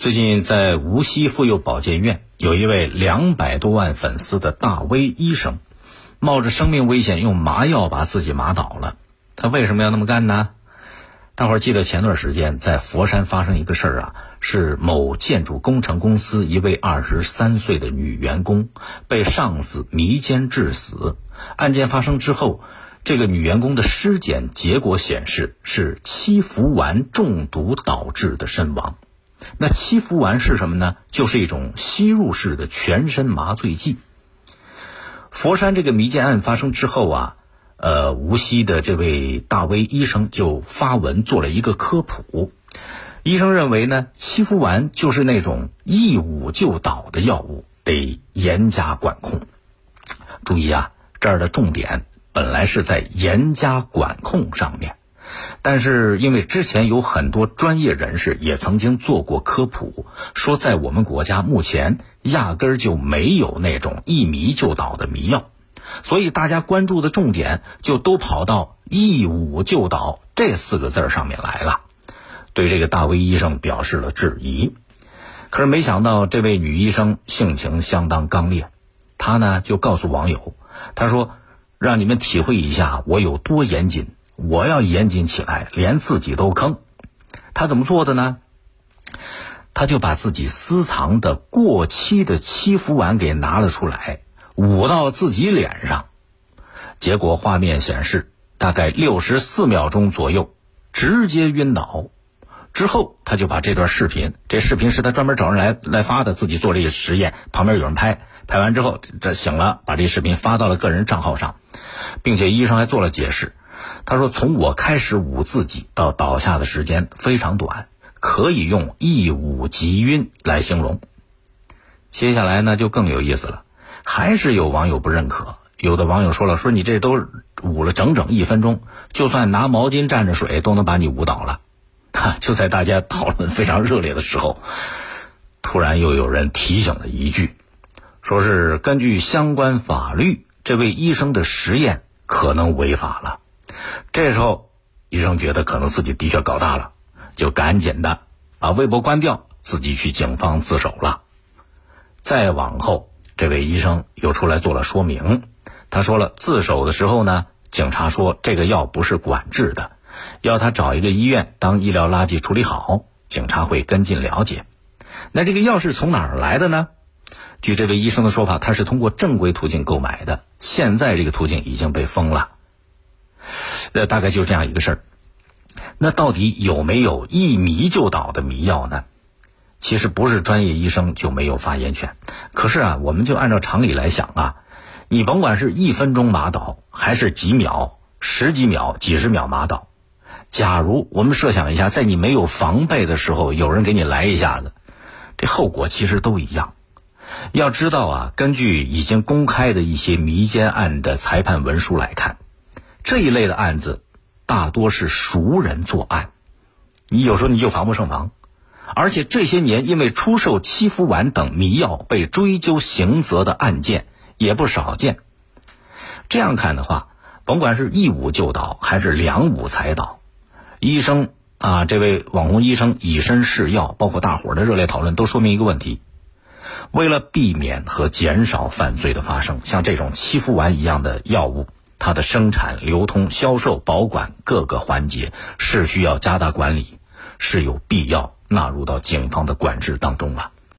最近在无锡妇幼保健院，有一位两百多万粉丝的大 V 医生，冒着生命危险用麻药把自己麻倒了。他为什么要那么干呢？大伙儿记得前段时间在佛山发生一个事儿啊，是某建筑工程公司一位二十三岁的女员工被上司迷奸致死。案件发生之后，这个女员工的尸检结果显示是七氟烷中毒导致的身亡。那七氟烷是什么呢？就是一种吸入式的全身麻醉剂。佛山这个迷奸案发生之后啊，呃，无锡的这位大 V 医生就发文做了一个科普。医生认为呢，七氟烷就是那种一捂就倒的药物，得严加管控。注意啊，这儿的重点本来是在严加管控上面。但是，因为之前有很多专业人士也曾经做过科普，说在我们国家目前压根儿就没有那种一迷就倒的迷药，所以大家关注的重点就都跑到“一捂就倒”这四个字上面来了，对这个大 V 医生表示了质疑。可是没想到，这位女医生性情相当刚烈，她呢就告诉网友，她说：“让你们体会一下我有多严谨。”我要严谨起来，连自己都坑。他怎么做的呢？他就把自己私藏的过期的七氟烷给拿了出来，捂到自己脸上。结果画面显示，大概六十四秒钟左右，直接晕倒。之后他就把这段视频，这视频是他专门找人来来发的，自己做了一个实验，旁边有人拍。拍完之后，这醒了，把这视频发到了个人账号上，并且医生还做了解释。他说：“从我开始捂自己到倒下的时间非常短，可以用一捂即晕来形容。”接下来呢，就更有意思了，还是有网友不认可。有的网友说了：“说你这都捂了整整一分钟，就算拿毛巾蘸着水都能把你捂倒了。”，就在大家讨论非常热烈的时候，突然又有人提醒了一句，说是根据相关法律，这位医生的实验可能违法了。这时候，医生觉得可能自己的确搞大了，就赶紧的把微博关掉，自己去警方自首了。再往后，这位医生又出来做了说明，他说了，自首的时候呢，警察说这个药不是管制的，要他找一个医院当医疗垃圾处理好，警察会跟进了解。那这个药是从哪儿来的呢？据这位医生的说法，他是通过正规途径购买的，现在这个途径已经被封了。那大概就是这样一个事儿。那到底有没有一迷就倒的迷药呢？其实不是专业医生就没有发言权。可是啊，我们就按照常理来想啊，你甭管是一分钟麻倒，还是几秒、十几秒、几十秒麻倒，假如我们设想一下，在你没有防备的时候，有人给你来一下子，这后果其实都一样。要知道啊，根据已经公开的一些迷奸案的裁判文书来看。这一类的案子，大多是熟人作案，你有时候你就防不胜防，而且这些年因为出售七氟烷等迷药被追究刑责的案件也不少见。这样看的话，甭管是一捂就倒还是两捂才倒，医生啊，这位网红医生以身试药，包括大伙儿的热烈讨论，都说明一个问题：为了避免和减少犯罪的发生，像这种七氟烷一样的药物。它的生产、流通、销售、保管各个环节是需要加大管理，是有必要纳入到警方的管制当中了。